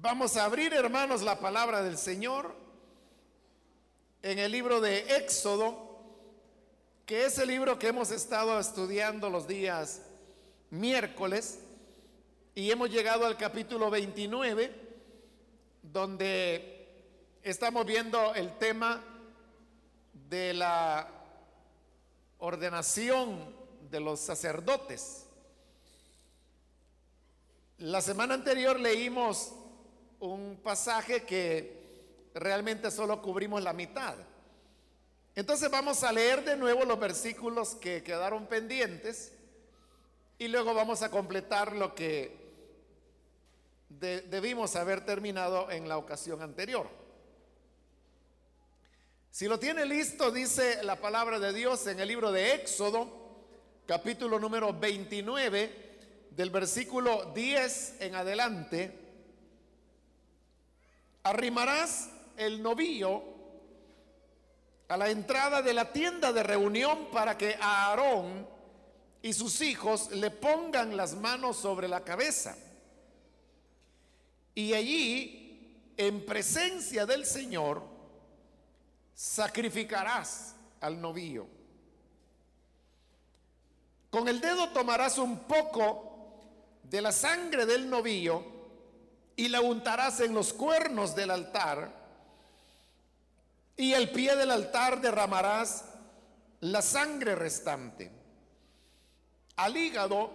Vamos a abrir, hermanos, la palabra del Señor en el libro de Éxodo, que es el libro que hemos estado estudiando los días miércoles, y hemos llegado al capítulo 29, donde estamos viendo el tema de la ordenación de los sacerdotes. La semana anterior leímos un pasaje que realmente solo cubrimos la mitad. Entonces vamos a leer de nuevo los versículos que quedaron pendientes y luego vamos a completar lo que debimos haber terminado en la ocasión anterior. Si lo tiene listo, dice la palabra de Dios en el libro de Éxodo, capítulo número 29, del versículo 10 en adelante arrimarás el novillo a la entrada de la tienda de reunión para que Aarón y sus hijos le pongan las manos sobre la cabeza. Y allí, en presencia del Señor, sacrificarás al novillo. Con el dedo tomarás un poco de la sangre del novillo y la untarás en los cuernos del altar y el pie del altar derramarás la sangre restante. Al hígado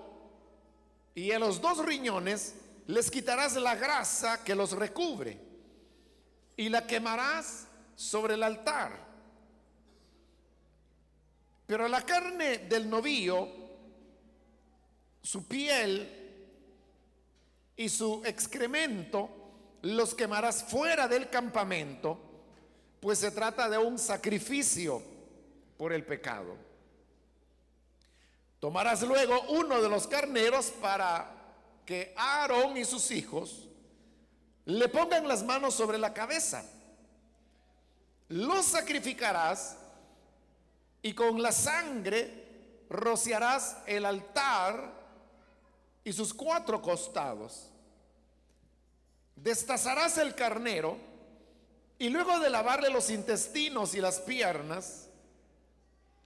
y a los dos riñones les quitarás la grasa que los recubre y la quemarás sobre el altar. Pero la carne del novillo, su piel y su excremento los quemarás fuera del campamento, pues se trata de un sacrificio por el pecado. Tomarás luego uno de los carneros para que Aarón y sus hijos le pongan las manos sobre la cabeza. Los sacrificarás y con la sangre rociarás el altar y sus cuatro costados. Destazarás el carnero y luego de lavarle los intestinos y las piernas,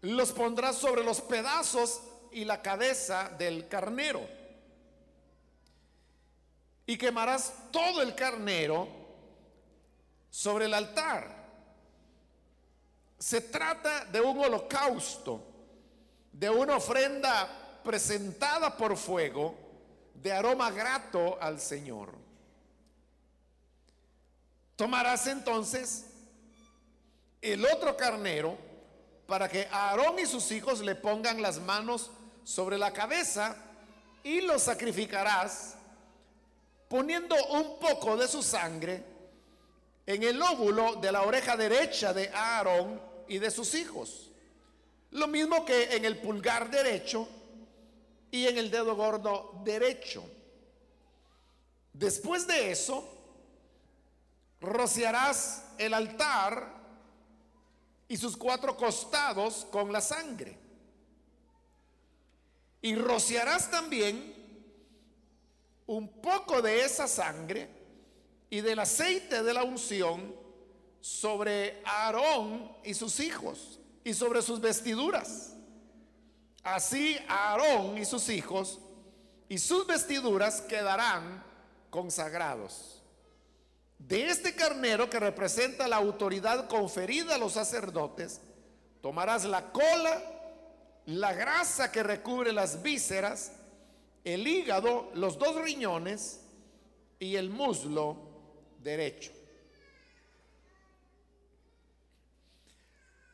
los pondrás sobre los pedazos y la cabeza del carnero. Y quemarás todo el carnero sobre el altar. Se trata de un holocausto, de una ofrenda presentada por fuego de aroma grato al Señor. Tomarás entonces el otro carnero para que Aarón y sus hijos le pongan las manos sobre la cabeza y lo sacrificarás poniendo un poco de su sangre en el óvulo de la oreja derecha de Aarón y de sus hijos. Lo mismo que en el pulgar derecho y en el dedo gordo derecho. Después de eso, rociarás el altar y sus cuatro costados con la sangre. Y rociarás también un poco de esa sangre y del aceite de la unción sobre Aarón y sus hijos y sobre sus vestiduras. Así Aarón y sus hijos y sus vestiduras quedarán consagrados. De este carnero que representa la autoridad conferida a los sacerdotes, tomarás la cola, la grasa que recubre las vísceras, el hígado, los dos riñones y el muslo derecho.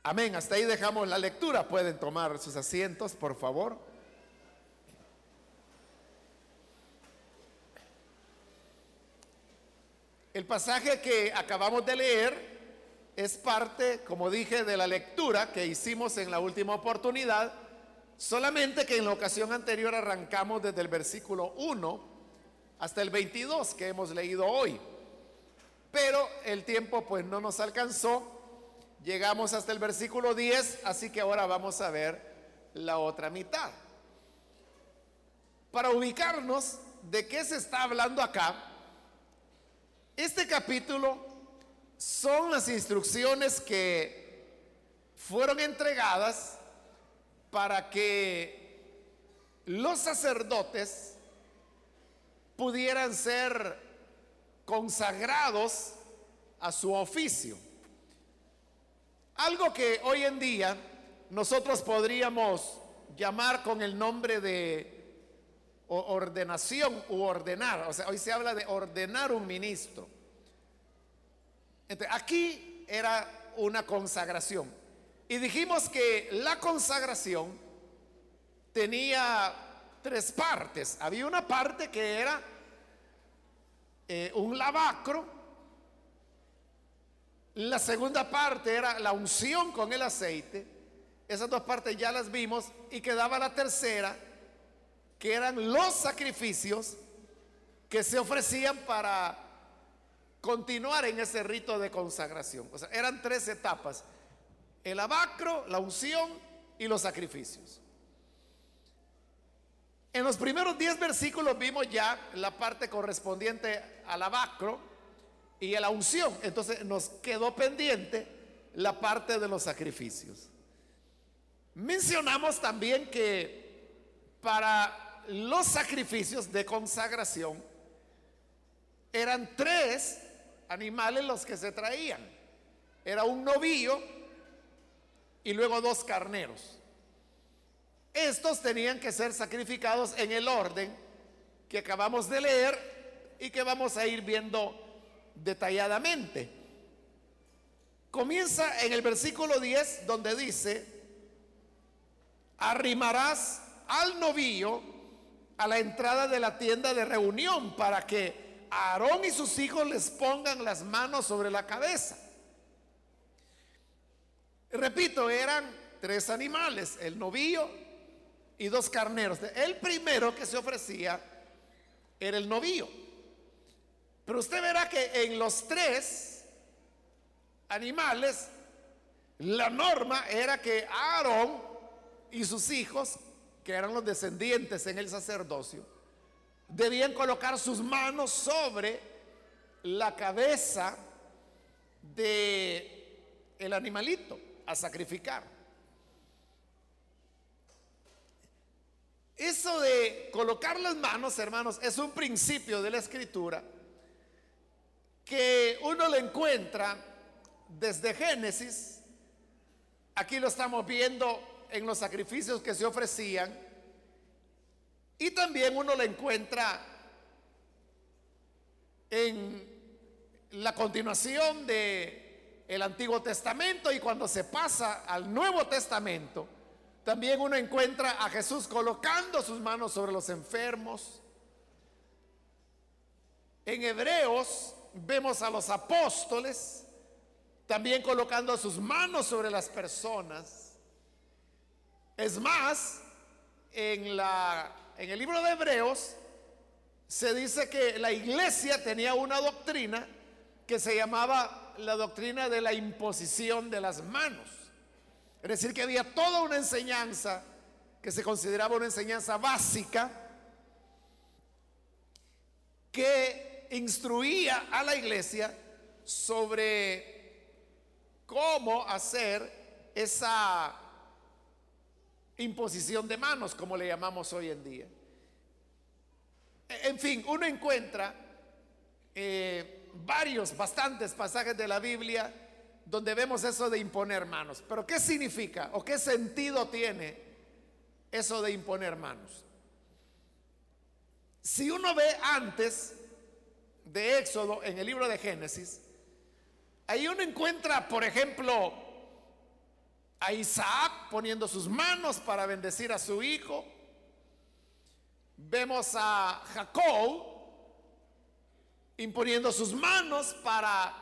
Amén. Hasta ahí dejamos la lectura. Pueden tomar sus asientos, por favor. El pasaje que acabamos de leer es parte, como dije, de la lectura que hicimos en la última oportunidad, solamente que en la ocasión anterior arrancamos desde el versículo 1 hasta el 22 que hemos leído hoy. Pero el tiempo pues no nos alcanzó Llegamos hasta el versículo 10, así que ahora vamos a ver la otra mitad. Para ubicarnos de qué se está hablando acá, Este capítulo son las instrucciones que fueron entregadas para que los sacerdotes pudieran ser consagrados a su oficio. Algo que hoy en día nosotros podríamos llamar con el nombre de ordenación u ordenar. O sea, hoy se habla de ordenar un ministro. Entonces, aquí era una consagración. Y dijimos que la consagración tenía tres partes. Había una parte que era eh, un lavacro. La segunda parte era la unción con el aceite. Esas dos partes ya las vimos y quedaba la tercera, que eran los sacrificios que se ofrecían para continuar en ese rito de consagración. O sea, eran tres etapas. El abacro, la unción y los sacrificios. En los primeros diez versículos vimos ya la parte correspondiente al abacro y a la unción. Entonces nos quedó pendiente la parte de los sacrificios. Mencionamos también que para los sacrificios de consagración eran tres animales los que se traían. Era un novillo y luego dos carneros. Estos tenían que ser sacrificados en el orden que acabamos de leer y que vamos a ir viendo detalladamente. Comienza en el versículo 10 donde dice, arrimarás al novillo a la entrada de la tienda de reunión para que Aarón y sus hijos les pongan las manos sobre la cabeza. Repito, eran tres animales, el novillo y dos carneros. El primero que se ofrecía era el novillo. Pero usted verá que en los tres animales la norma era que Aarón y sus hijos, que eran los descendientes en el sacerdocio, debían colocar sus manos sobre la cabeza de el animalito a sacrificar. Eso de colocar las manos, hermanos, es un principio de la escritura que uno lo encuentra desde Génesis. Aquí lo estamos viendo en los sacrificios que se ofrecían. Y también uno lo encuentra en la continuación de el Antiguo Testamento y cuando se pasa al Nuevo Testamento, también uno encuentra a Jesús colocando sus manos sobre los enfermos. En Hebreos vemos a los apóstoles también colocando sus manos sobre las personas. Es más, en, la, en el libro de Hebreos se dice que la iglesia tenía una doctrina que se llamaba la doctrina de la imposición de las manos. Es decir, que había toda una enseñanza que se consideraba una enseñanza básica que instruía a la iglesia sobre cómo hacer esa imposición de manos, como le llamamos hoy en día. En fin, uno encuentra eh, varios, bastantes pasajes de la Biblia donde vemos eso de imponer manos. Pero ¿qué significa o qué sentido tiene eso de imponer manos? Si uno ve antes de Éxodo en el libro de Génesis, ahí uno encuentra, por ejemplo, a Isaac poniendo sus manos para bendecir a su hijo. Vemos a Jacob imponiendo sus manos para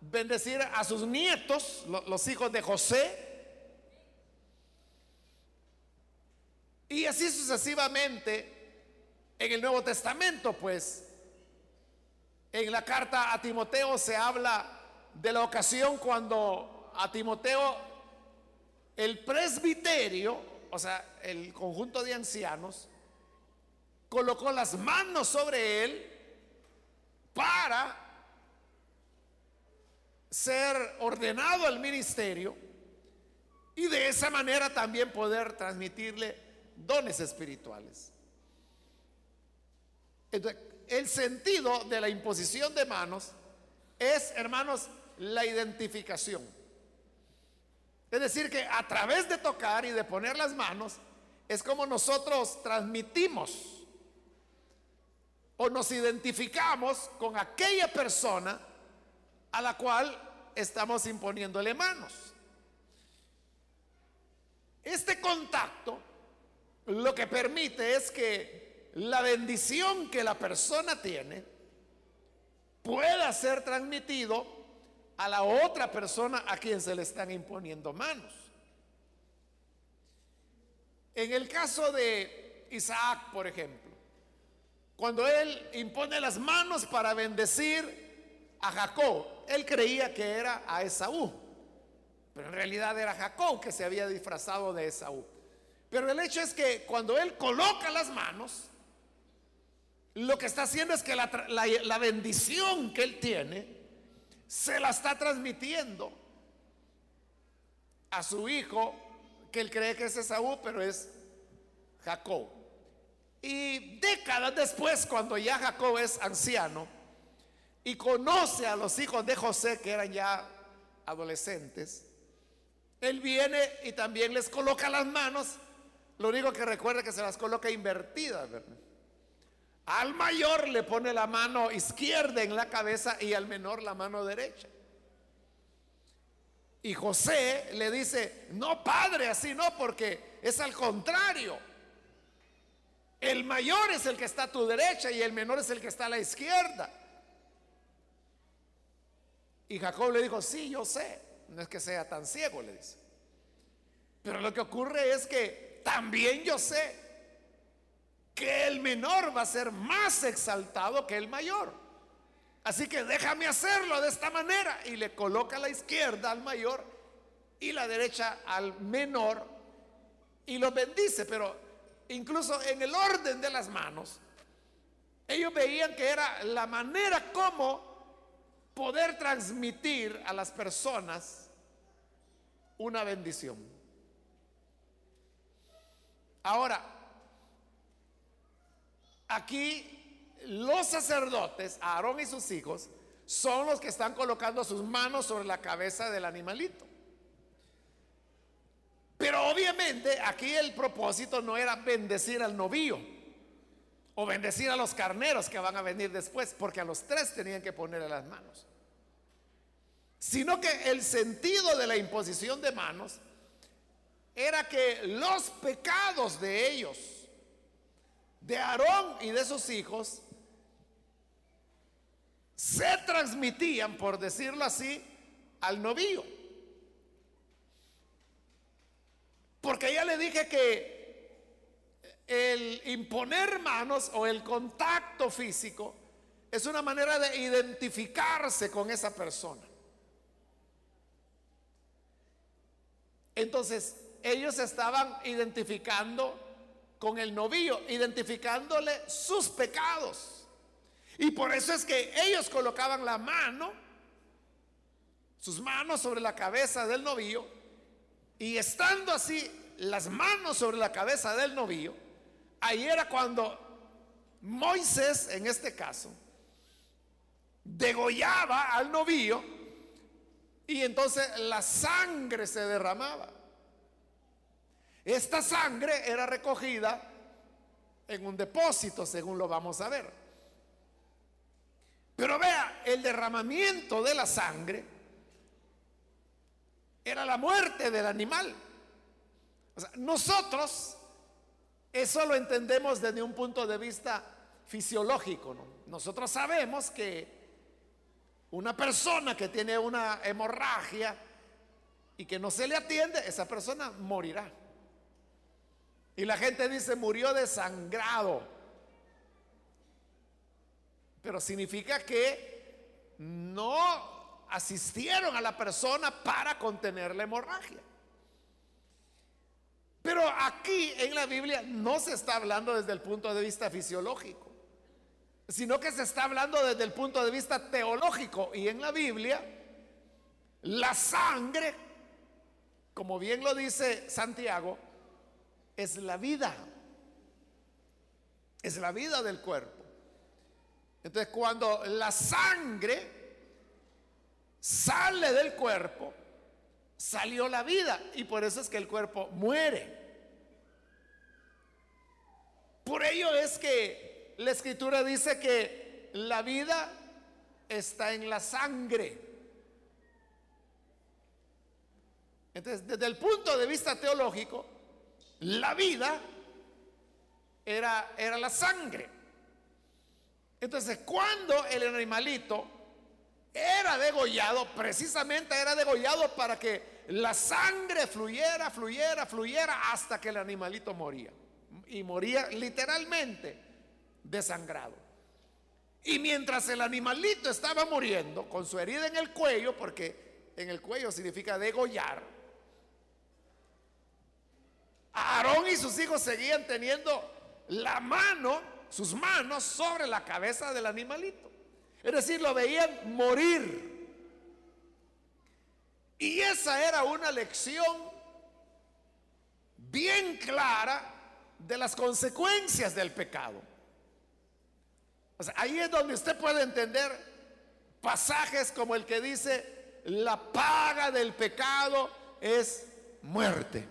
bendecir a sus nietos, los hijos de José. Y así sucesivamente en el Nuevo Testamento, pues en la carta a Timoteo se habla de la ocasión cuando a Timoteo el presbiterio, o sea, el conjunto de ancianos, colocó las manos sobre él para ser ordenado al ministerio y de esa manera también poder transmitirle dones espirituales. El sentido de la imposición de manos es, hermanos, la identificación. Es decir, que a través de tocar y de poner las manos es como nosotros transmitimos o nos identificamos con aquella persona a la cual estamos imponiéndole manos. Este contacto lo que permite es que la bendición que la persona tiene pueda ser transmitido a la otra persona a quien se le están imponiendo manos. En el caso de Isaac, por ejemplo, cuando él impone las manos para bendecir a Jacob, él creía que era a Esaú, pero en realidad era Jacob que se había disfrazado de Esaú. Pero el hecho es que cuando él coloca las manos, lo que está haciendo es que la, bendición que él tiene se la está transmitiendo a su hijo, que él cree que es Esaú, pero es Jacob. Y décadas después, cuando ya Jacob es anciano y conoce a los hijos de José, que eran ya adolescentes, él viene y también les coloca las manos. Lo único que recuerda que se las coloca invertidas, ¿verdad? Al mayor le pone la mano izquierda en la cabeza y al menor la mano derecha. Y José le dice, no padre, así no, porque es al contrario. El mayor es el que está a tu derecha y el menor es el que está a la izquierda. Y Jacob le dijo, sí, yo sé, no es que sea tan ciego, le dice. Pero lo que ocurre es que también yo sé que el menor va a ser más exaltado que el mayor. Así que déjame hacerlo de esta manera. Y le coloca la izquierda al mayor y la derecha al menor y lo bendice. Pero incluso en el orden de las manos, ellos veían que era la manera como poder transmitir a las personas una bendición. Ahora, Aquí los sacerdotes, Aarón y sus hijos, son los que están colocando sus manos sobre la cabeza del animalito. Pero obviamente aquí el propósito no era bendecir al novillo o bendecir a los carneros que van a venir después, porque a los tres tenían que ponerle las manos. Sino que el sentido de la imposición de manos era que los pecados de ellos de Aarón y de sus hijos se transmitían, por decirlo así, al novillo. Porque ya le dije que el imponer manos o el contacto físico es una manera de identificarse con esa persona. Entonces, ellos estaban identificando con el novillo, identificándole sus pecados. Y por eso es que ellos colocaban la mano, sus manos sobre la cabeza del novillo, y estando así las manos sobre la cabeza del novillo, ahí era cuando Moisés, en este caso, degollaba al novillo y entonces la sangre se derramaba. Esta sangre era recogida en un depósito, según lo vamos a ver. Pero vea, el derramamiento de la sangre era la muerte del animal. nosotros eso lo entendemos desde un punto de vista fisiológico. Nosotros sabemos que una persona que tiene una hemorragia y que no se le atiende, esa persona morirá. Y la gente dice, murió desangrado. Pero significa que no asistieron a la persona para contener la hemorragia. Pero aquí en la Biblia no se está hablando desde el punto de vista fisiológico, sino que se está hablando desde el punto de vista teológico. Y en la Biblia La sangre, como bien lo dice Santiago, es la vida. Es la vida del cuerpo. Entonces cuando la sangre sale del cuerpo, salió la vida. Y por eso es que el cuerpo muere. Por ello es que la escritura dice que la vida está en la sangre. Entonces, desde el punto de vista teológico, la vida era, era la sangre. Entonces, cuando el animalito era degollado, precisamente era degollado para que la sangre fluyera, fluyera, fluyera hasta que el animalito moría. Y moría literalmente desangrado. Y mientras el animalito estaba muriendo con su herida en el cuello, porque en el cuello significa degollar, Aarón y sus hijos seguían teniendo la mano, sus manos sobre la cabeza del animalito. Es decir, lo veían morir. Y esa era una lección bien clara de las consecuencias del pecado. ahí es donde usted puede entender pasajes como el que dice, la paga del pecado es muerte.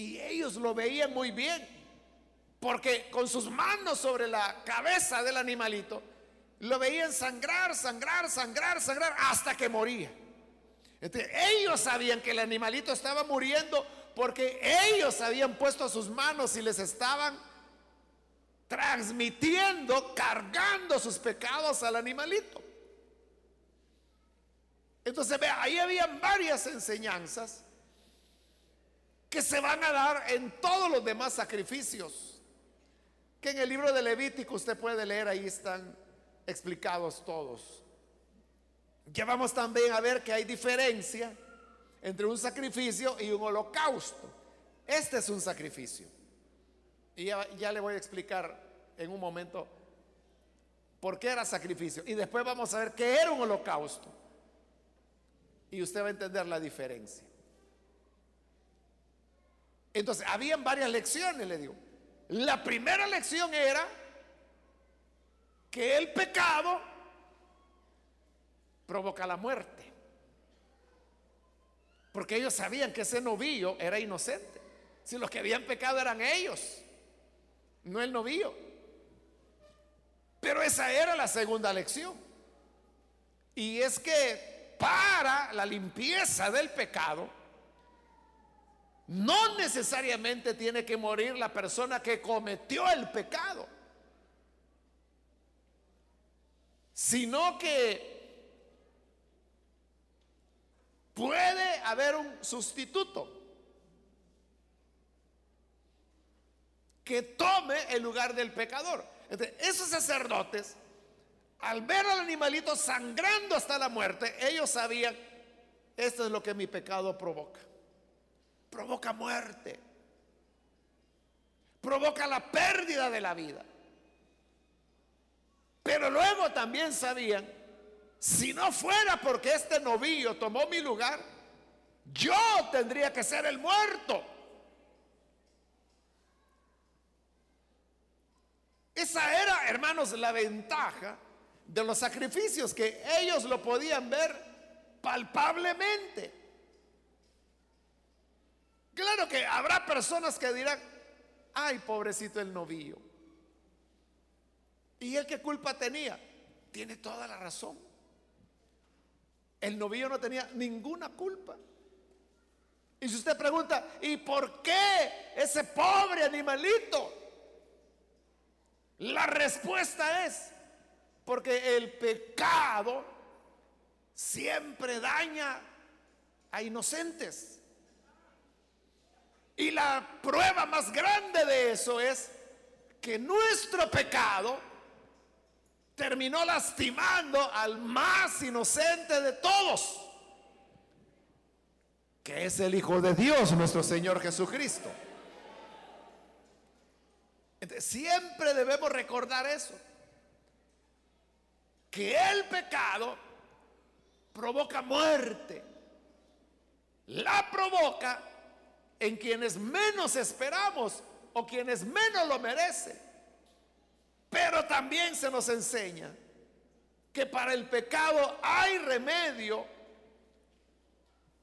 Y ellos lo veían muy bien, porque con sus manos sobre la cabeza del animalito, lo veían sangrar, sangrar, sangrar, sangrar, hasta que moría. ellos sabían que el animalito estaba muriendo porque ellos habían puesto sus manos y les estaban transmitiendo, cargando sus pecados al animalito. Entonces, ahí habían varias enseñanzas que se van a dar en todos los demás sacrificios. Que en el libro de Levítico usted puede leer, ahí están explicados todos. Ya vamos también a ver que hay diferencia entre un sacrificio y un holocausto. Este es un sacrificio. Y ya, ya, le voy a explicar en un momento por qué era sacrificio. Y después vamos a ver qué era un holocausto. Y usted va a entender la diferencia. Entonces, habían varias lecciones, le digo. La primera lección era que el pecado provoca la muerte. Porque ellos sabían que ese novillo era inocente. Si los que habían pecado eran ellos, no el novillo. Pero esa era la segunda lección. Y es que para la limpieza del pecado, no necesariamente tiene que morir la persona que cometió el pecado, sino que puede haber un sustituto que tome el lugar del pecador. esos sacerdotes, al ver al animalito sangrando hasta la muerte, ellos sabían, esto es lo que mi pecado provoca provoca muerte, provoca la pérdida de la vida. Pero luego también sabían, si no fuera porque este novillo tomó mi lugar, yo tendría que ser el muerto. Esa era, hermanos, la ventaja de los sacrificios, que ellos lo podían ver palpablemente. Claro que habrá personas que dirán, ay, pobrecito el novillo. ¿Y él qué culpa tenía? Tiene toda la razón. El novillo no tenía ninguna culpa. Y si usted pregunta, ¿y por qué ese pobre animalito? La respuesta es, porque el pecado siempre daña a inocentes. Y la prueba más grande de eso es que nuestro pecado terminó lastimando al más inocente de todos, que es el Hijo de Dios, nuestro Señor Jesucristo. siempre debemos recordar eso, que el pecado provoca muerte. La provoca en quienes menos esperamos o quienes menos lo merecen. Pero también se nos enseña que para el pecado hay remedio,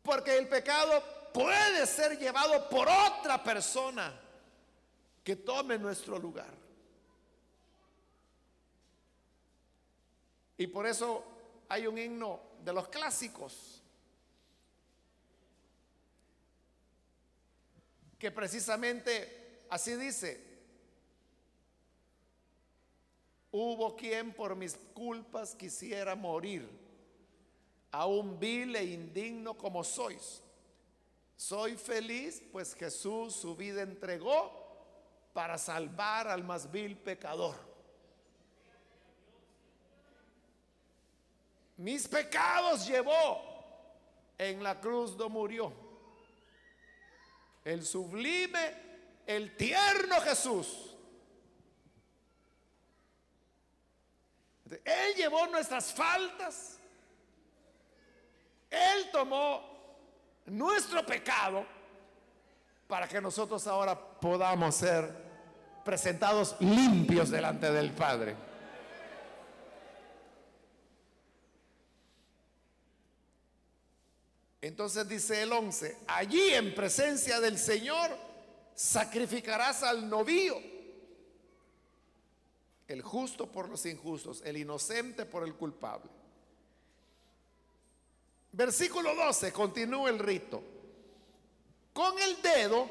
porque el pecado puede ser llevado por otra persona que tome nuestro lugar. Y por eso hay un himno de los clásicos que precisamente así dice, hubo quien por mis culpas quisiera morir, aún vil e indigno como sois. Soy feliz, pues Jesús su vida entregó para salvar al más vil pecador. Mis pecados llevó, en la cruz no murió. El sublime, el tierno Jesús. Él llevó nuestras faltas. Él tomó nuestro pecado para que nosotros ahora podamos ser presentados limpios delante del Padre. Entonces dice el 11, allí en presencia del Señor sacrificarás al novío, el justo por los injustos, el inocente por el culpable. Versículo 12, continúa el rito. Con el dedo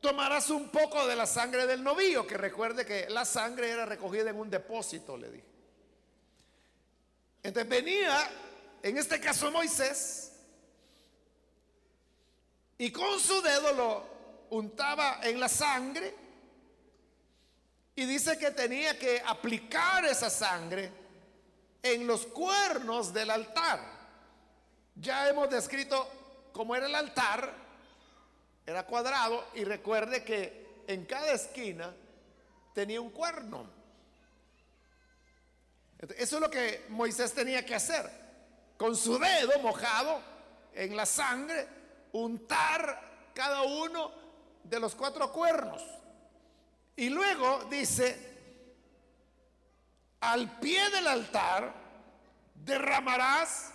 tomarás un poco de la sangre del novillo, que recuerde que la sangre era recogida en un depósito, le dije. Entonces venía, en este caso Moisés, y con su dedo lo untaba en la sangre y dice que tenía que aplicar esa sangre en los cuernos del altar. Ya hemos descrito cómo era el altar, era cuadrado y recuerde que en cada esquina tenía un cuerno. Eso es lo que Moisés tenía que hacer. Con su dedo mojado en la sangre, untar cada uno de los cuatro cuernos. Y luego dice, al pie del altar derramarás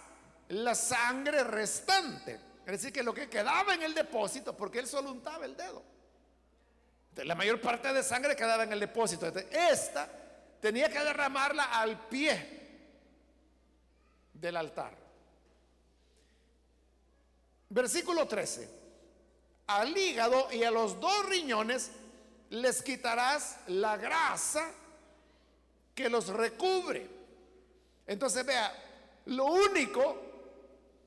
la sangre restante. Es decir, que lo que quedaba en el depósito, porque él solo untaba el dedo. La mayor parte de sangre quedaba en el depósito. Esta tenía que derramarla al pie del altar. Versículo 13. Al hígado y a los dos riñones les quitarás la grasa que los recubre. Entonces vea, lo único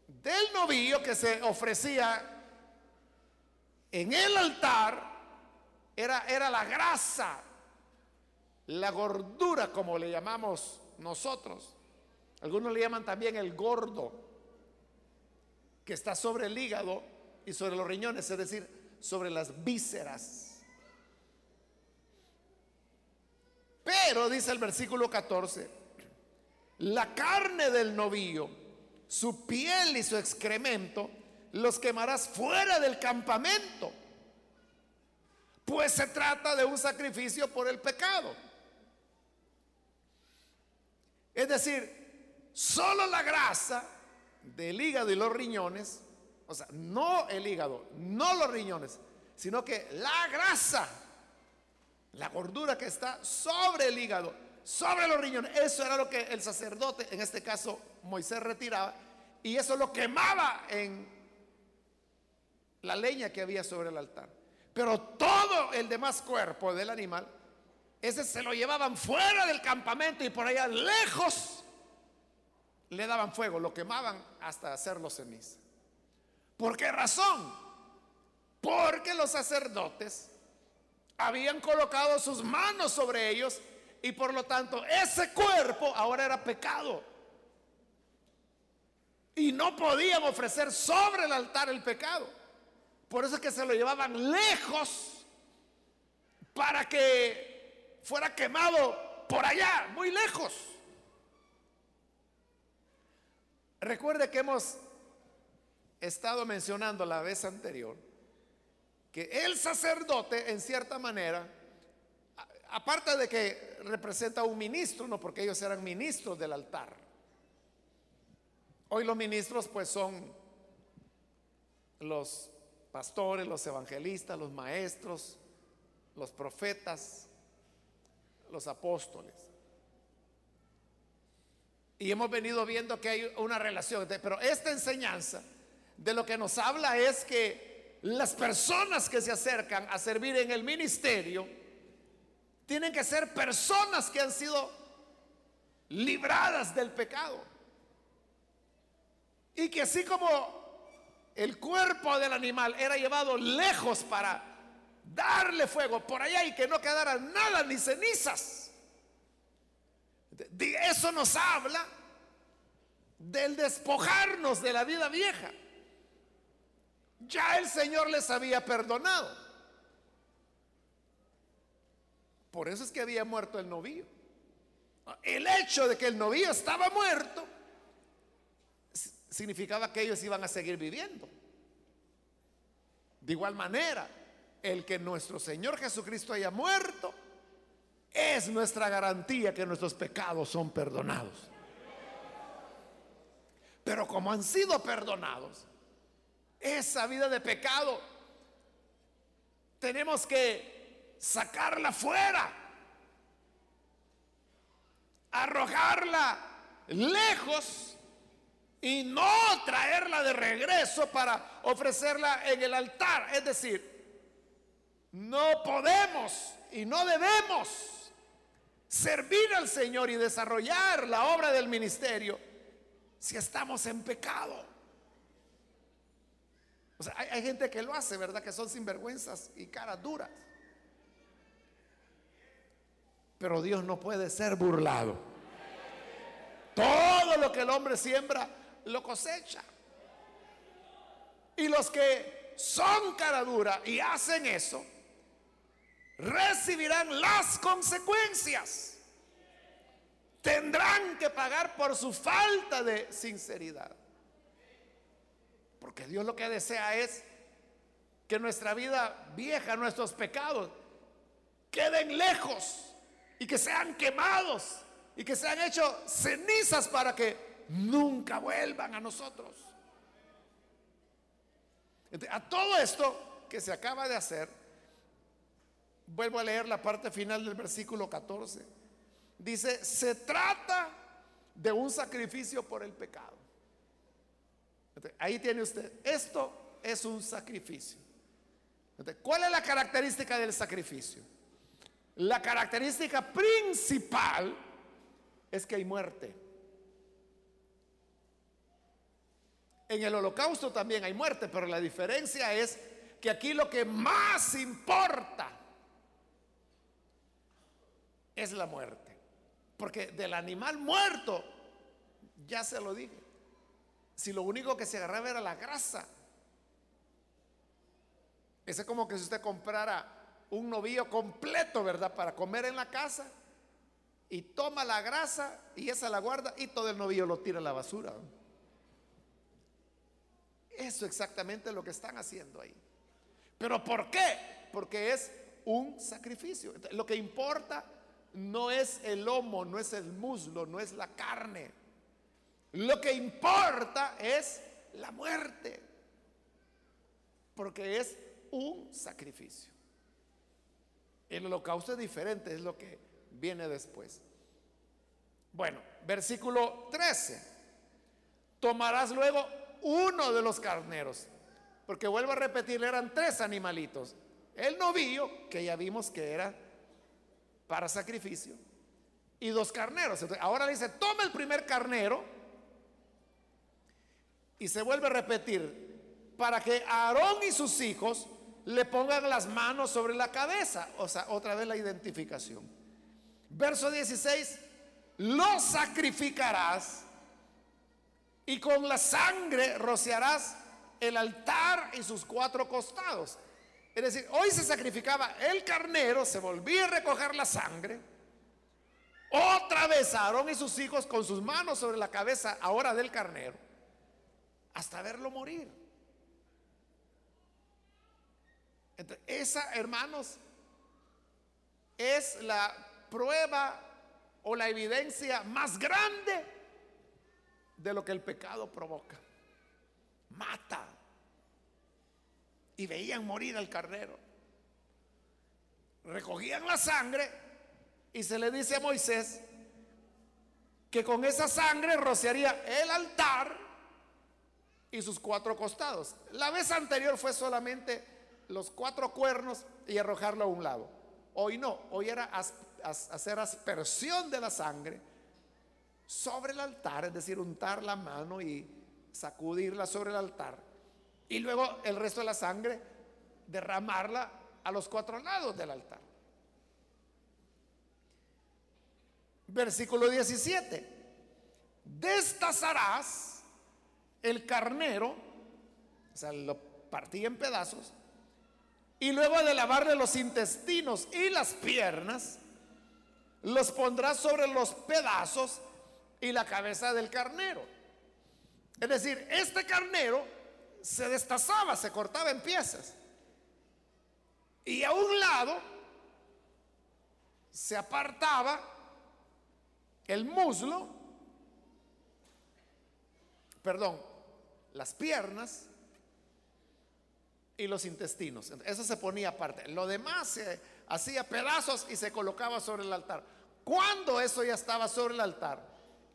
del novillo que se ofrecía en el altar era, era la grasa, la gordura como le llamamos nosotros. Algunos le llaman también el gordo, que está sobre el hígado y sobre los riñones, es decir, sobre las vísceras. Pero, dice el versículo 14, la carne del novillo, su piel y su excremento, los quemarás fuera del campamento, pues se trata de un sacrificio por el pecado. Es decir, solo la grasa del hígado y los riñones, o sea, no el hígado, no los riñones, sino que la grasa la gordura que está sobre el hígado, sobre los riñones. Eso era lo que el sacerdote, en este caso Moisés, retiraba. Y eso lo quemaba en la leña que había sobre el altar. Pero todo el demás cuerpo del animal, ese se lo llevaban fuera del campamento y por allá lejos le daban fuego, lo quemaban hasta hacerlo ceniza. ¿Por qué razón? Porque los sacerdotes habían colocado sus manos sobre ellos y por lo tanto ese cuerpo ahora era pecado. Y no podían ofrecer sobre el altar el pecado. Por eso es que se lo llevaban lejos para que fuera quemado por allá, muy lejos. Recuerde que hemos estado mencionando la vez anterior que el sacerdote, en cierta manera, aparte de que representa a un ministro, no porque ellos eran ministros del altar. Hoy los ministros pues son los pastores, los evangelistas, los maestros, los profetas, los apóstoles. Y hemos venido viendo que hay una relación, pero esta enseñanza de lo que nos habla es que las personas que se acercan a servir en el ministerio tienen que ser personas que han sido libradas del pecado. Y que así como el cuerpo del animal era llevado lejos para darle fuego por allá y que no quedara nada ni cenizas. Eso nos habla del despojarnos de la vida vieja. Ya el Señor les había perdonado. Por eso es que había muerto el novillo. El hecho de que el novillo estaba muerto significaba que ellos iban a seguir viviendo. De igual manera, el que nuestro Señor Jesucristo haya muerto es nuestra garantía que nuestros pecados son perdonados. Pero como han sido perdonados, esa vida de pecado tenemos que sacarla fuera, arrojarla lejos y no traerla de regreso para ofrecerla en el altar. Es decir, no podemos y no debemos servir al Señor y desarrollar la obra del ministerio si estamos en pecado. O sea, hay, hay gente que lo hace, ¿verdad? Que son sinvergüenzas y caras duras. Pero Dios no puede ser burlado. Todo lo que el hombre siembra, lo cosecha. Y los que son cara dura y hacen eso, recibirán las consecuencias. Tendrán que pagar por su falta de sinceridad. Porque Dios lo que desea es que nuestra vida vieja, nuestros pecados, queden lejos y que sean quemados y que sean hechos cenizas para que nunca vuelvan a nosotros. a todo esto que se acaba de hacer, vuelvo a leer la parte final del versículo 14. Dice, se trata de un sacrificio por el pecado. ahí tiene usted, esto es un sacrificio. ¿Cuál es la característica del sacrificio? La característica principal es que hay muerte. En el holocausto también hay muerte, pero la diferencia es que aquí lo que más importa es la muerte. Porque del animal muerto, ya se lo dije, si lo único que se agarraba era la grasa, ese es como que si usted comprara un novillo completo, ¿verdad? Para comer en la casa y toma la grasa y esa la guarda y todo el novillo lo tira a la basura. Eso exactamente es lo que están haciendo ahí. ¿Pero por qué? Porque es un sacrificio. Lo que importa no es el lomo, no es el muslo, no es la carne. Lo que importa es la muerte. Porque es un sacrificio. El holocausto es diferente, es lo que viene después. Bueno, versículo 13. Tomarás luego uno de los carneros. Porque vuelvo a repetir, eran tres animalitos. El novillo, que ya vimos que era para sacrificio, y dos carneros. ahora dice, toma el primer carnero y se vuelve a repetir, para que Aarón y sus hijos le pongan las manos sobre la cabeza. O sea, otra vez la identificación. Verso 16, lo sacrificarás y con la sangre rociarás el altar y sus cuatro costados. Es decir, hoy se sacrificaba el carnero, se volvía a recoger la sangre. Otra vez Aarón y sus hijos con sus manos sobre la cabeza ahora del carnero. hasta verlo morir. esa, hermanos, es la prueba o la evidencia más grande de lo que el pecado provoca. Mata. Y veían morir al carnero. Recogían la sangre y se le dice a Moisés que con esa sangre rociaría el altar y sus cuatro costados. La vez anterior fue solamente los cuatro cuernos y arrojarlo a un lado. Hoy no, hoy era hacer aspersión de la sangre sobre el altar, es decir, untar la mano y sacudirla sobre el altar. Y luego el resto de la sangre derramarla a los cuatro lados del altar. Versículo 17. Destazarás el carnero, o sea, lo partí en pedazos, y luego de lavarle los intestinos y las piernas, los pondrás sobre los pedazos y la cabeza del carnero. Es decir, este carnero se destazaba, se cortaba en piezas. Y a un lado se apartaba el muslo, perdón, las piernas y los intestinos. Eso se ponía aparte. Lo demás se hacía pedazos y se colocaba sobre el altar. Cuando eso ya estaba sobre el altar,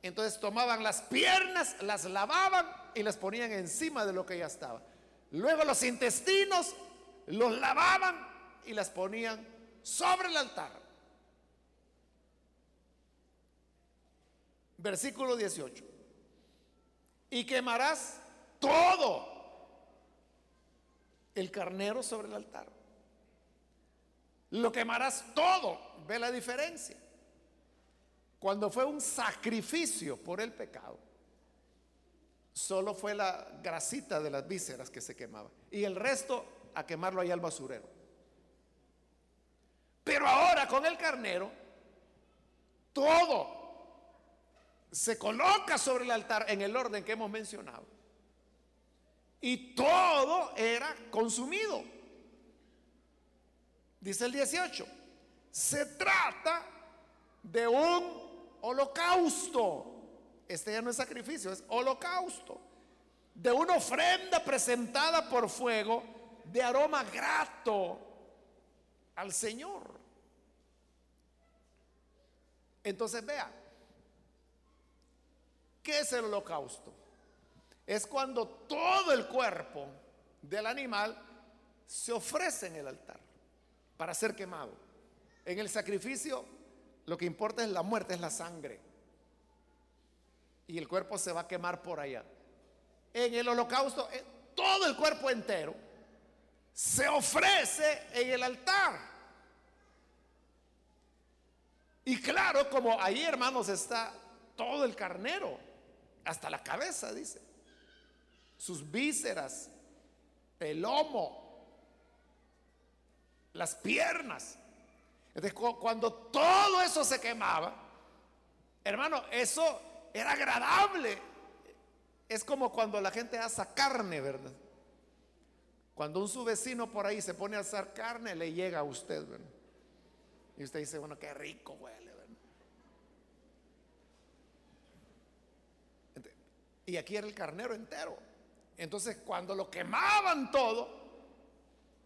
entonces tomaban las piernas, las lavaban y las ponían encima de lo que ya estaba. Luego los intestinos los lavaban y las ponían sobre el altar. Versículo 18. Y quemarás todo el carnero sobre el altar. Lo quemarás todo. Ve la diferencia. Cuando fue un sacrificio por el pecado, solo fue la grasita de las vísceras que se quemaba. Y el resto a quemarlo ahí al basurero. Pero ahora con el carnero, todo se coloca sobre el altar en el orden que hemos mencionado. Y todo era consumido. Dice el 18. Se trata de un holocausto. Este ya no es sacrificio, es holocausto. De una ofrenda presentada por fuego de aroma grato al Señor. Entonces vea, ¿qué es el holocausto? es cuando todo el cuerpo del animal se ofrece en el altar para ser quemado. En el sacrificio lo que importa es la muerte, es la sangre. Y el cuerpo se va a quemar por allá. En el holocausto, eh, todo el cuerpo entero se ofrece en el altar. Y claro, como ahí, hermanos, está todo el carnero, hasta la cabeza, dice sus vísceras, el lomo, las piernas. Entonces, cuando todo eso se quemaba, hermano, eso era agradable. Es como cuando la gente asa carne, ¿verdad? Cuando un su vecino por ahí se pone a asar carne, le llega a usted, ¿verdad? Y usted dice, bueno, qué rico huele, ¿verdad? Y aquí era el carnero entero. Entonces, cuando lo quemaban todo,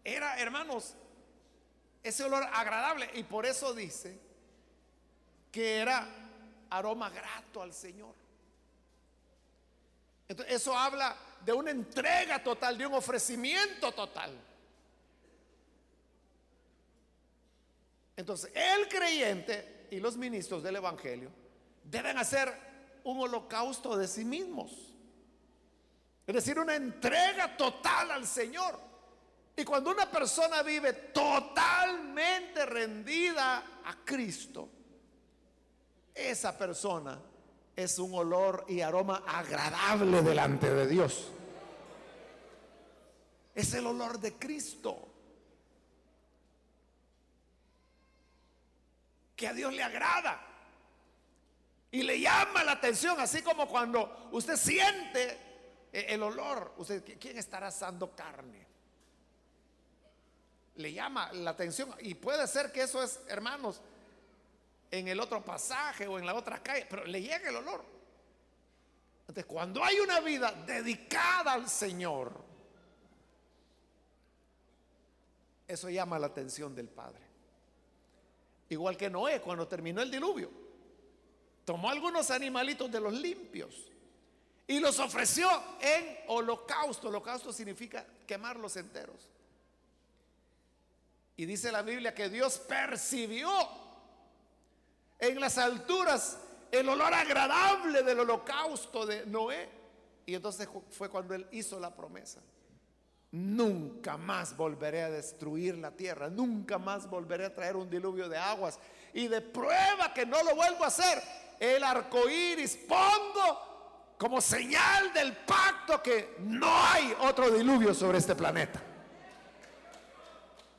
era, hermanos, ese olor agradable. Y por eso dice que era aroma grato al Señor. Eso habla de una entrega total, de un ofrecimiento total. Entonces, el creyente y los ministros del Evangelio deben hacer un holocausto de sí mismos. Es decir, una entrega total al Señor. Y cuando una persona vive totalmente rendida a Cristo, esa persona es un olor y aroma agradable delante de Dios. Es el olor de Cristo. Que a Dios le agrada. Y le llama la atención, así como cuando usted siente E, el olor, usted, ¿quién estará asando carne? Le llama la atención y puede ser que eso es, hermanos, en el otro pasaje o en la otra calle, pero le llega el olor. Entonces, cuando hay una vida dedicada al Señor, eso llama la atención del Padre. Igual que Noé cuando terminó el diluvio. Tomó algunos animalitos de los limpios y los ofreció en holocausto. Holocausto significa quemarlos enteros. Y dice la Biblia que Dios percibió en las alturas el olor agradable del holocausto de Noé. Y entonces fue cuando él hizo la promesa. Nunca más volveré a destruir la tierra, nunca más volveré a traer un diluvio de aguas. Y de prueba que no lo vuelvo a hacer, el arco iris pongo como señal del pacto que no hay otro diluvio sobre este planeta.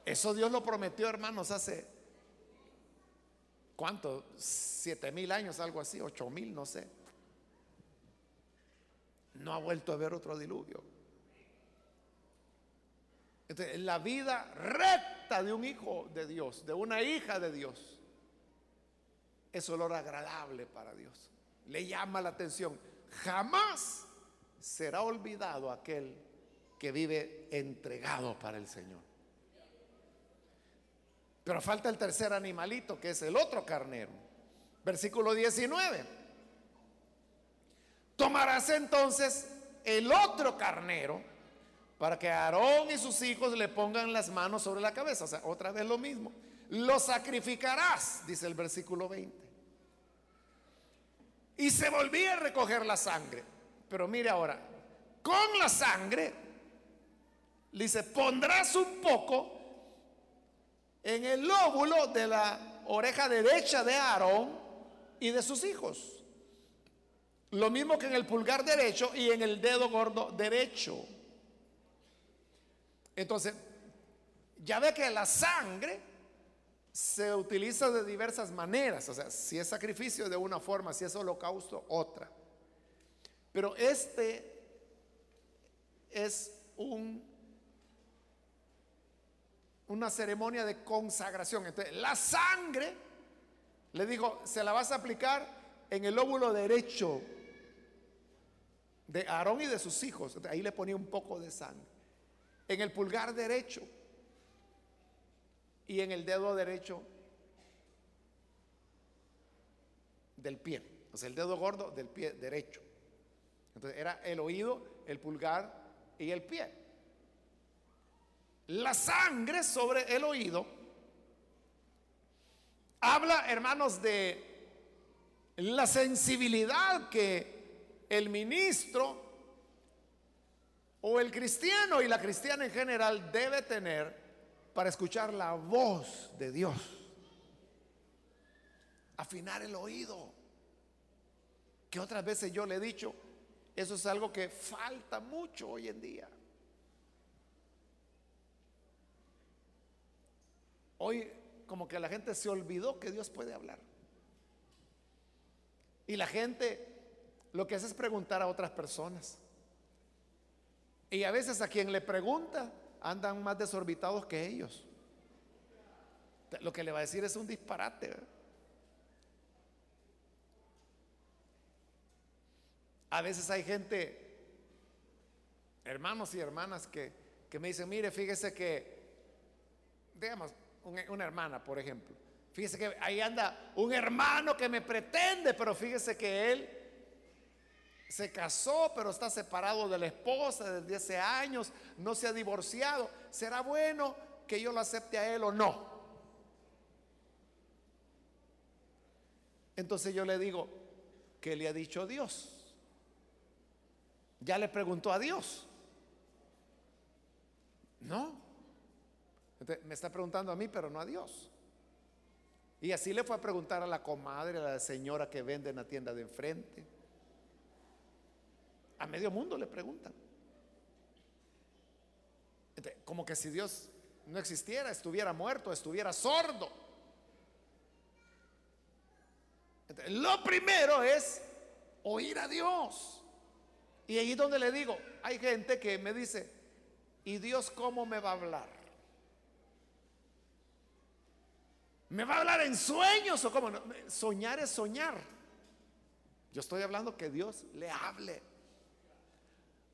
Eso Dios lo prometió, hermanos, hace ¿cuánto? Siete mil años, algo así, ocho mil, no sé. No ha vuelto a ver otro diluvio. Entonces, la vida recta de un hijo de Dios, de una hija de Dios, es olor agradable para Dios. Le llama la atención. Jamás será olvidado aquel que vive entregado para el Señor. Pero falta el tercer animalito, que es el otro carnero. Versículo 19. Tomarás entonces el otro carnero para que Aarón y sus hijos le pongan las manos sobre la cabeza. O sea, otra vez lo mismo. Lo sacrificarás, dice el versículo 20. Y se volvía a recoger la sangre. Pero mire ahora, con la sangre, dice, pondrás un poco en el lóbulo de la oreja derecha de Aarón y de sus hijos. Lo mismo que en el pulgar derecho y en el dedo gordo derecho. Entonces, ya ve que la sangre se utiliza de diversas maneras. O sea, si es sacrificio de una forma, si es holocausto, otra. Pero este es un una ceremonia de consagración. Entonces, la sangre, le dijo, se la vas a aplicar en el óvulo derecho de Aarón y de sus hijos. ahí le ponía un poco de sangre. En el pulgar derecho y en el dedo derecho del pie. O sea, el dedo gordo del pie derecho. Entonces era el oído, el pulgar y el pie la sangre sobre el oído, habla, hermanos, de la sensibilidad que el ministro o el cristiano y la cristiana en general debe tener para escuchar la voz de Dios. Afinar el oído. Que otras veces yo le he dicho, eso es algo que falta mucho hoy en día. Hoy como que la gente se olvidó que Dios puede hablar. Y la gente lo que hace es preguntar a otras personas. Y a veces a quien le pregunta andan más desorbitados que ellos. Lo que le va a decir es un disparate. A veces hay gente, hermanos y hermanas, que, que me dicen, mire, fíjese que, digamos, una hermana, por ejemplo. Fíjese que ahí anda un hermano que me pretende, pero fíjese que él se casó, pero está separado de la esposa desde hace años, no se ha divorciado. ¿Será bueno que yo lo acepte a él o no? Entonces yo le digo, ¿qué le ha dicho Dios? Ya le preguntó a Dios. No me está preguntando a mí, pero no a Dios. Y así le fue a preguntar a la comadre, a la señora que vende en la tienda de enfrente. A medio mundo le preguntan. como que si Dios no existiera, estuviera muerto, estuviera sordo. lo primero es oír a Dios. Y ahí es donde le digo, hay gente que me dice, ¿y Dios cómo me va a hablar? ¿Me va a hablar en sueños o cómo? Soñar es soñar. Yo estoy hablando que Dios le hable.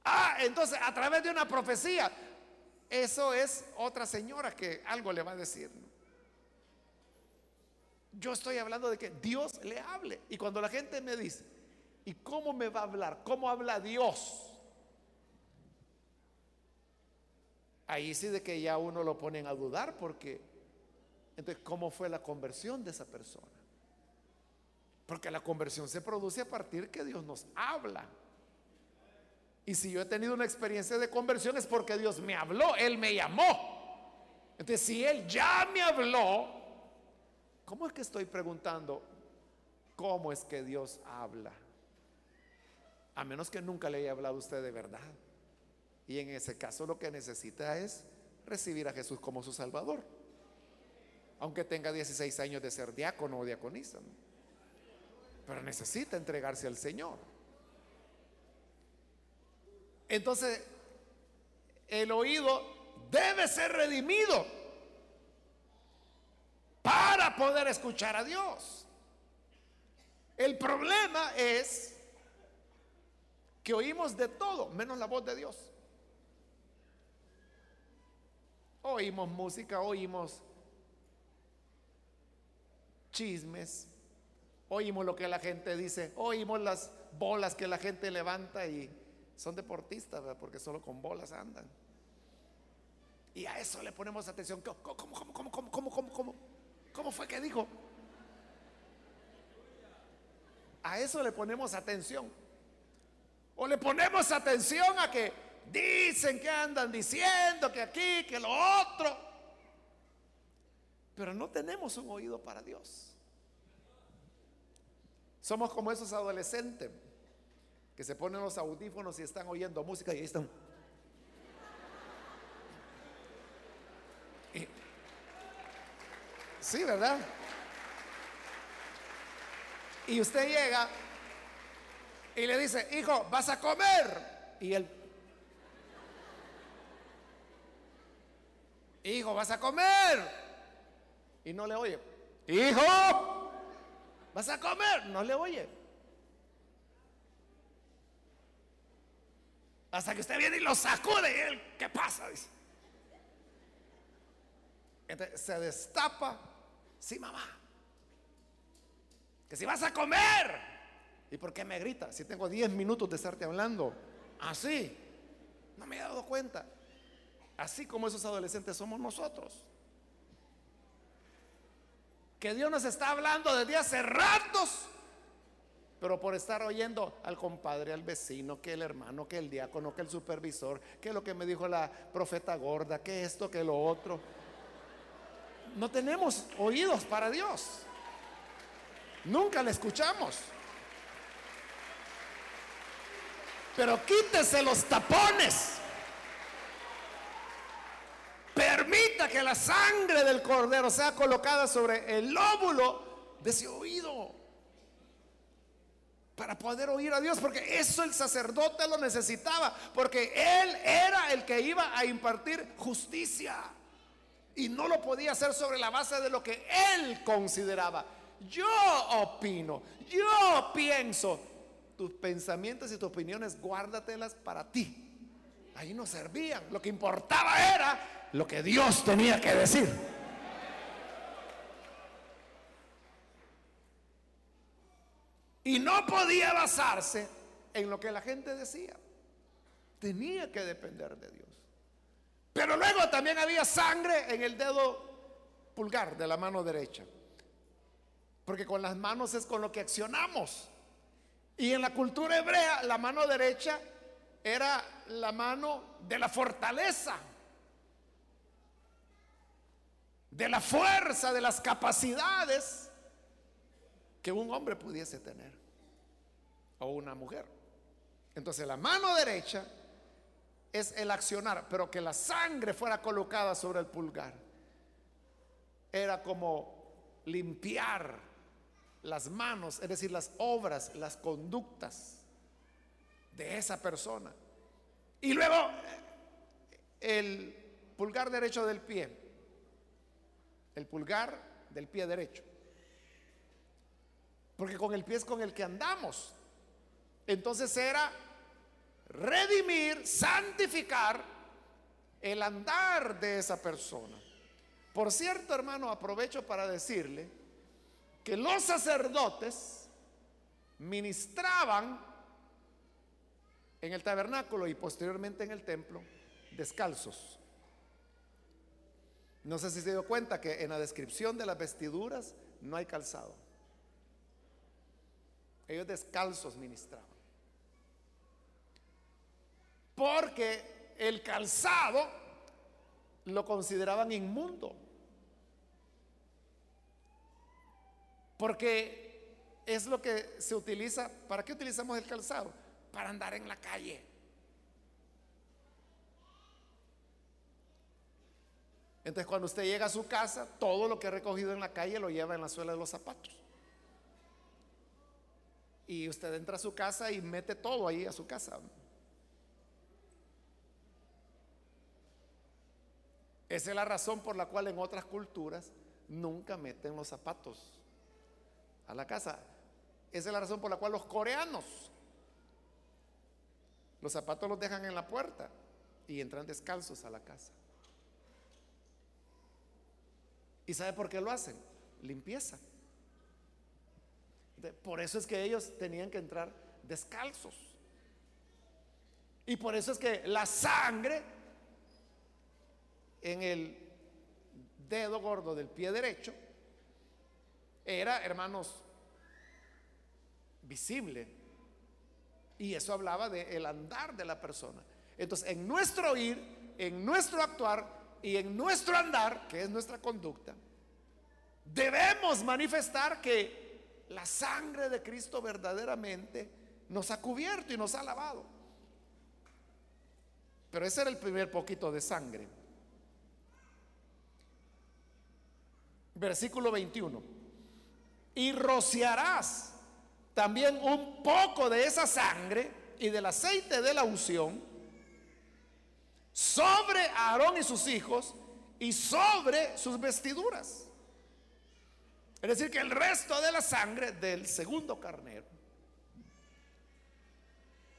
Ah, entonces a través de una profecía. Eso es otra señora que algo le va a decir. Yo estoy hablando de que Dios le hable. Y cuando la gente me dice, ¿y cómo me va a hablar? ¿Cómo habla Dios? Ahí sí de que ya uno lo ponen a dudar porque entonces ¿cómo fue la conversión de esa persona? Porque la conversión se produce a partir que Dios nos habla. Y si yo he tenido una experiencia de conversión es porque Dios me habló, Él me llamó. Entonces, si Él ya me habló, ¿cómo es que estoy preguntando cómo es que Dios habla? A menos que nunca le haya hablado a usted de verdad. Y en ese caso lo que necesita es recibir a Jesús como su Salvador. Aunque tenga 16 años de ser diácono o diaconisa. Pero necesita entregarse al Señor. Entonces, el oído debe ser redimido para poder escuchar a Dios. El problema es que oímos de todo, menos la voz de Dios. Oímos música, oímos chismes, oímos lo que la gente dice, oímos las bolas que la gente levanta y son deportistas, porque solo con bolas andan. Y a eso le ponemos atención. ¿Cómo, cómo, cómo, cómo, cómo, cómo, cómo, cómo fue que dijo? A eso le ponemos atención. O le ponemos atención a que dicen que andan diciendo que aquí, que lo otro. Pero no tenemos un oído para Dios. Somos como esos adolescentes que se ponen los audífonos y están oyendo música y ahí están. sí, ¿verdad? Y usted llega y le dice, hijo, vas a comer. Y él, hijo, vas a comer. Y no le oye. Hijo, vas a comer. No le oye. Hasta que usted viene y lo sacude y él, ¿qué pasa? Dice. Entonces se destapa, sí mamá, que si vas a comer, ¿y por qué me grita? Si tengo 10 minutos de estarte hablando, así, no me he dado cuenta. Así como esos adolescentes somos nosotros. Que Dios nos está hablando desde hace ratos pero por estar oyendo al compadre, al vecino, que el hermano, que el diácono, que el supervisor, que lo que me dijo la profeta gorda, que esto, que lo otro. No tenemos oídos para Dios. Nunca le escuchamos. Pero quítese los tapones. Que la sangre del cordero sea colocada sobre el lóbulo de ese oído para poder oír a Dios, porque eso el sacerdote lo necesitaba, porque él era el que iba a impartir justicia y no lo podía hacer sobre la base de lo que él consideraba. Yo opino, yo pienso, tus pensamientos y tus opiniones guárdatelas para ti. Ahí no servían, lo que importaba era lo que Dios tenía que decir. Y no podía basarse en lo que la gente decía. Tenía que depender de Dios. Pero luego también había sangre en el dedo pulgar de la mano derecha. Porque con las manos es con lo que accionamos. Y en la cultura hebrea la mano derecha era la mano de la fortaleza, de la fuerza, de las capacidades que un hombre pudiese tener o una mujer. Entonces la mano derecha es el accionar, pero que la sangre fuera colocada sobre el pulgar. Era como limpiar las manos, es decir, las obras, las conductas. de esa persona. Y luego el pulgar derecho del pie, el pulgar del pie derecho. Porque con el pie es con el que andamos. Entonces era redimir, santificar el andar de esa persona. Por cierto, hermano, aprovecho para decirle que los sacerdotes ministraban en el tabernáculo y posteriormente en el templo descalzos. No sé si se dio cuenta que en la descripción de las vestiduras no hay calzado. Ellos descalzos ministraban. Porque el calzado lo consideraban inmundo. Porque es lo que se utiliza. ¿Para qué utilizamos el calzado? Para andar en la calle. Entonces cuando usted llega a su casa, todo lo que ha recogido en la calle lo lleva en la suela de los zapatos. Y usted entra a su casa y mete todo ahí a su casa. Esa es la razón por la cual en otras culturas nunca meten los zapatos a la casa. Esa es la razón por la cual los coreanos los zapatos los dejan en la puerta y entran descalzos a la casa. ¿Y sabe por qué lo hacen? Limpieza. Por eso es que ellos tenían que entrar descalzos. Y por eso es que la sangre en el dedo gordo del pie derecho era, hermanos, visible. Y eso hablaba del andar de la persona. Entonces, en nuestro ir, en nuestro actuar, y en nuestro andar, que es nuestra conducta, debemos manifestar que la sangre de Cristo verdaderamente nos ha cubierto y nos ha lavado. Pero ese era el primer poquito de sangre. Versículo 21. Y rociarás también un poco de esa sangre y del aceite de la unción sobre Aarón y sus hijos y sobre sus vestiduras. Es decir, que el resto de la sangre del segundo carnero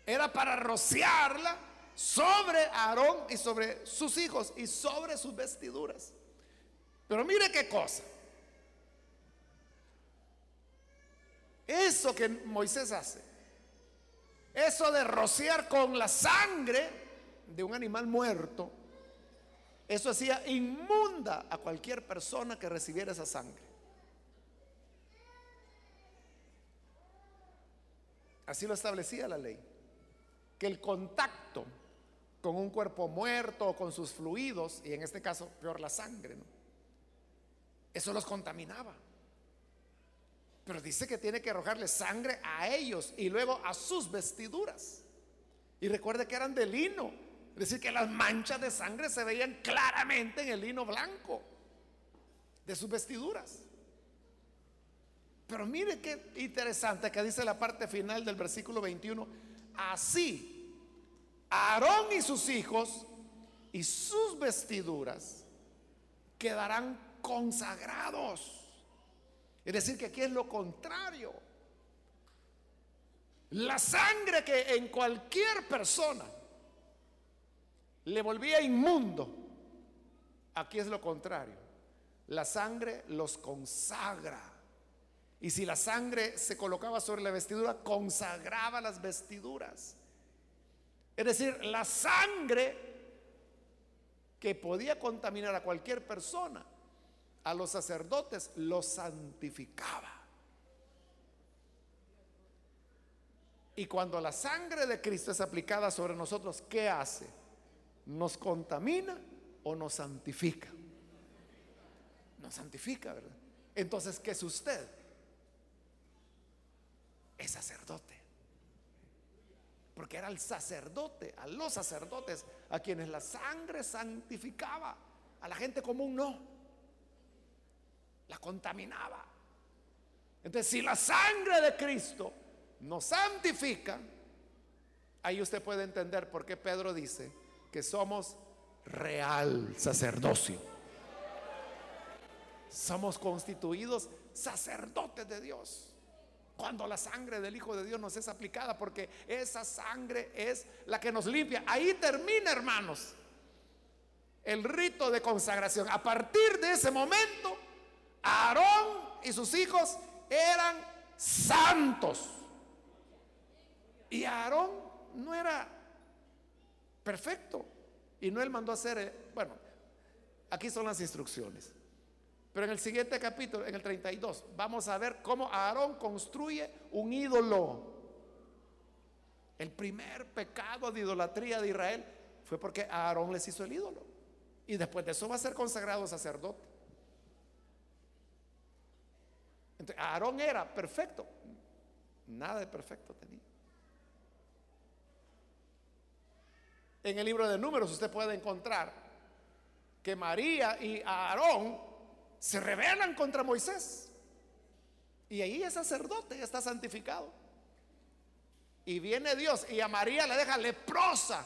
era para rociarla sobre Aarón y sobre sus hijos y sobre sus vestiduras. Pero mire qué cosa. Eso que Moisés hace, eso de rociar con la sangre de un animal muerto, eso hacía inmunda a cualquier persona que recibiera esa sangre. Así lo establecía la ley. Que el contacto con un cuerpo muerto o con sus fluidos, y en este caso peor la sangre, eso los contaminaba. Pero dice que tiene que arrojarle sangre a ellos y luego a sus vestiduras. Y recuerde que eran de lino. Es decir, que las manchas de sangre se veían claramente en el lino blanco de sus vestiduras. Pero mire qué interesante que dice la parte final del versículo 21. Así, Aarón y sus hijos y sus vestiduras quedarán consagrados. Es decir, que aquí es lo contrario. La sangre que en cualquier persona le volvía inmundo. Aquí es lo contrario. La sangre los consagra. Y si la sangre se colocaba sobre la vestidura, consagraba las vestiduras. Es decir, la sangre que podía contaminar a cualquier persona, a los sacerdotes los santificaba. Y cuando la sangre de Cristo es aplicada sobre nosotros, ¿qué hace? ¿Nos contamina o nos santifica? Nos santifica, ¿verdad? Entonces, ¿qué es usted? Es sacerdote. Porque era el sacerdote, a los sacerdotes, a quienes la sangre santificaba, a la gente común no. La contaminaba. Entonces, si la sangre de Cristo nos santifica, Ahí usted puede entender por qué Pedro dice que somos real sacerdocio. Somos constituidos sacerdotes de Dios. Cuando la sangre del Hijo de Dios nos es aplicada, porque esa sangre es la que nos limpia. Ahí termina, hermanos, el rito de consagración. A partir de ese momento, Aarón y sus hijos eran santos. Y Aarón no era perfecto. Y no él mandó a hacer, eh, bueno, aquí son las instrucciones. Pero en el siguiente capítulo, en el 32, vamos a ver cómo Aarón construye un ídolo. El primer pecado de idolatría de Israel fue porque Aarón les hizo el ídolo. Y después de eso va a ser consagrado sacerdote. Entonces, Aarón era perfecto. Nada de perfecto tenía. En el libro de números usted puede encontrar que María y Aarón se rebelan contra Moisés. Y ahí es sacerdote, está santificado. Y viene Dios y a María le deja leprosa.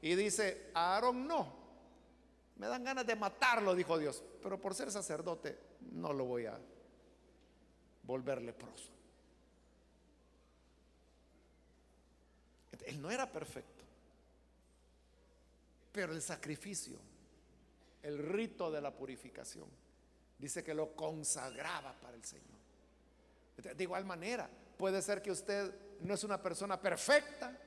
Y dice, Aarón no. Me dan ganas de matarlo, dijo Dios. Pero por ser sacerdote no lo voy a volver leproso. Él no era perfecto. Pero el sacrificio, el rito de la purificación, dice que lo consagraba para el Señor. De igual manera, puede ser que usted no es una persona perfecta.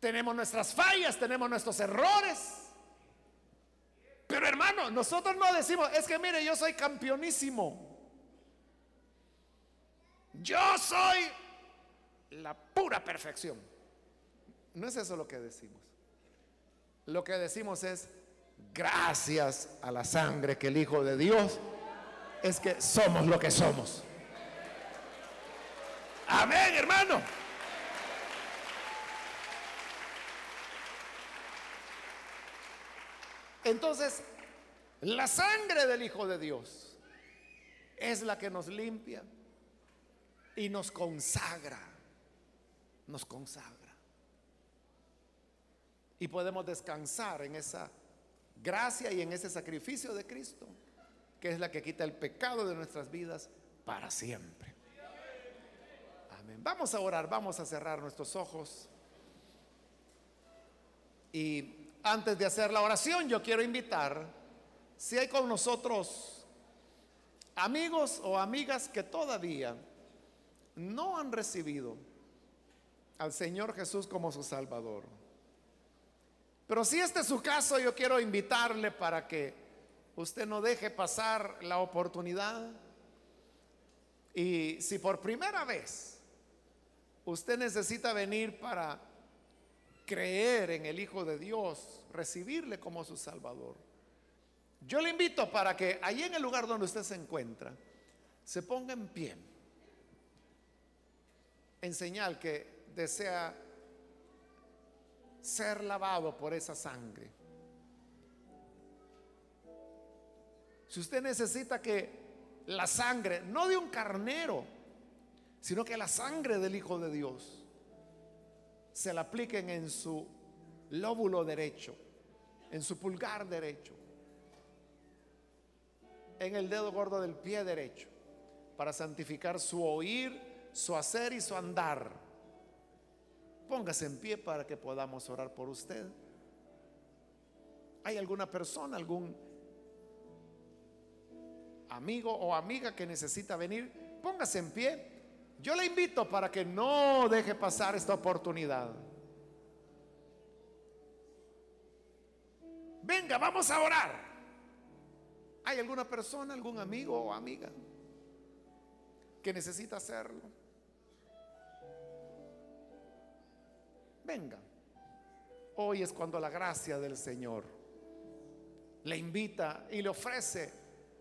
Tenemos nuestras fallas, tenemos nuestros errores. Pero hermano, nosotros no decimos, es que mire, yo soy campeonísimo. Yo soy la pura perfección. No es eso lo que decimos. Lo que decimos es, gracias a la sangre que el Hijo de Dios, es que somos lo que somos. Amén, hermano. Entonces, la sangre del Hijo de Dios es la que nos limpia y nos consagra. Nos consagra. Y podemos descansar en esa gracia y en ese sacrificio de Cristo, que es la que quita el pecado de nuestras vidas para siempre. Amén. Vamos a orar, vamos a cerrar nuestros ojos. Y antes de hacer la oración, yo quiero invitar, si hay con nosotros amigos o amigas que todavía no han recibido al Señor Jesús como su Salvador pero si este es su caso, yo quiero invitarle para que usted no deje pasar la oportunidad. Y si por primera vez usted necesita venir para creer en el Hijo de Dios, recibirle como su Salvador, yo le invito para que allí en el lugar donde usted se encuentra, se ponga en pie, en señal que desea ser lavado por esa sangre. Si usted necesita que la sangre, no de un carnero, sino que la sangre del Hijo de Dios se la apliquen en su lóbulo derecho, en su pulgar derecho, en el dedo gordo del pie derecho, para santificar su oír, su hacer y su andar Póngase en pie para que podamos orar por usted. ¿Hay alguna persona, algún amigo o amiga que necesita venir? Póngase en pie. Yo le invito para que no deje pasar esta oportunidad. Venga, vamos a orar. ¿Hay alguna persona, algún amigo o amiga que necesita hacerlo? Venga. Hoy es cuando la gracia del Señor le invita y le ofrece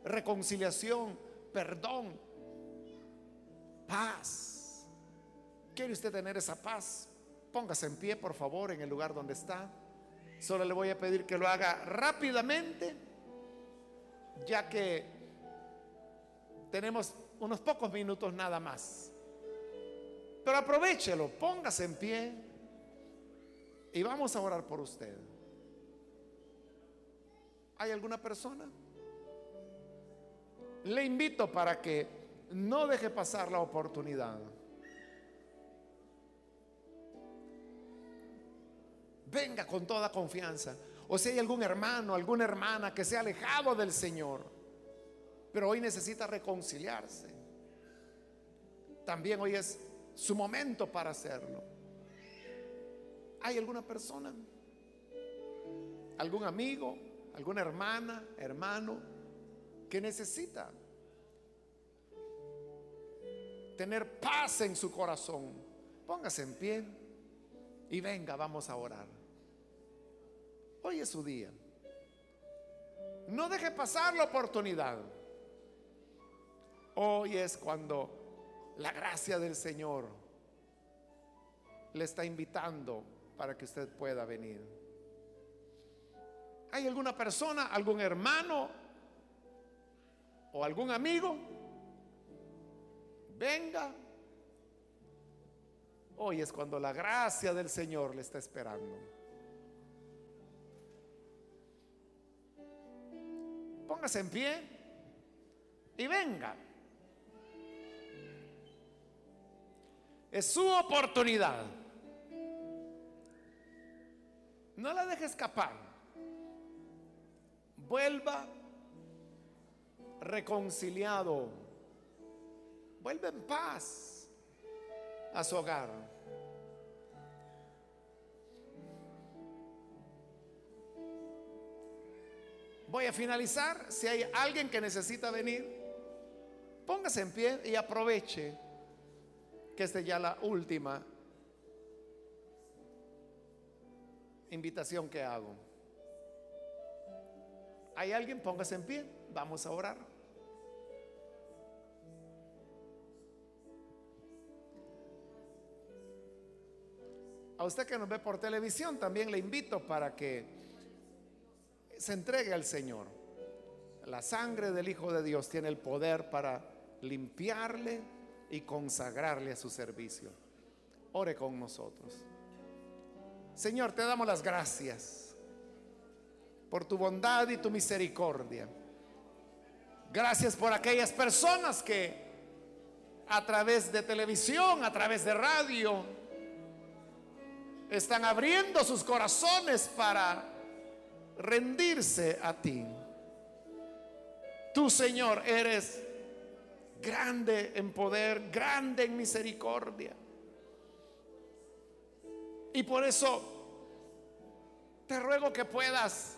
reconciliación, perdón, paz. ¿Quiere usted tener esa paz? Póngase en pie, por favor, en el lugar donde está. Solo le voy a pedir que lo haga rápidamente, ya que tenemos unos pocos minutos nada más. Pero aprovechelo, póngase en pie y vamos a orar por usted. ¿Hay alguna persona? Le invito para que no deje pasar la oportunidad. Venga con toda confianza. O si hay algún hermano, alguna hermana que se ha alejado del Señor, pero hoy necesita reconciliarse. También hoy es su momento para hacerlo. ¿Hay alguna persona? ¿Algún amigo? ¿Alguna hermana? ¿Hermano? Que necesita tener paz en su corazón. Póngase en pie y venga, vamos a orar. Hoy es su día. No deje pasar la oportunidad. Hoy es cuando la gracia del Señor le está invitando para que usted pueda venir. ¿Hay alguna persona, algún hermano o algún amigo? Venga. Hoy es cuando la gracia del Señor le está esperando. Póngase en pie y venga. Es su oportunidad. No la deje escapar. Vuelva reconciliado. Vuelva en paz a su hogar. Voy a finalizar. Si hay alguien que necesita venir, póngase en pie y aproveche que esta es ya la última invitación que hago. ¿Hay alguien? Póngase en pie. Vamos a orar. A usted que nos ve por televisión, también le invito para que se entregue al Señor. La sangre del Hijo de Dios tiene el poder para limpiarle y consagrarle a su servicio. Ore con nosotros. Señor, te damos las gracias por tu bondad y tu misericordia. Gracias por aquellas personas que a través de televisión, a través de radio, están abriendo sus corazones para rendirse a ti. Tú, Señor, eres grande en poder, grande en misericordia. Y por eso te ruego que puedas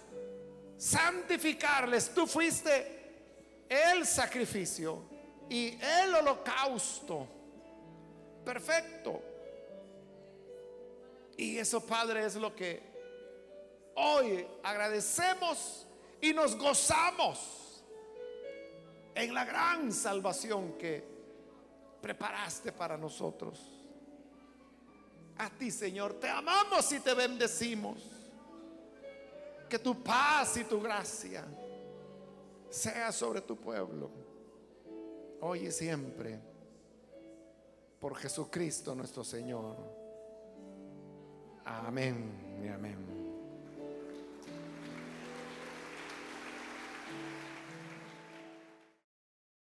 santificarles. Tú fuiste el sacrificio y el holocausto. Perfecto. Y eso, Padre, es lo que hoy agradecemos y nos gozamos en la gran salvación que preparaste para nosotros. A ti, Señor, te amamos y te bendecimos. Que tu paz y tu gracia sea sobre tu pueblo, hoy y siempre, por Jesucristo nuestro Señor. Amén y amén.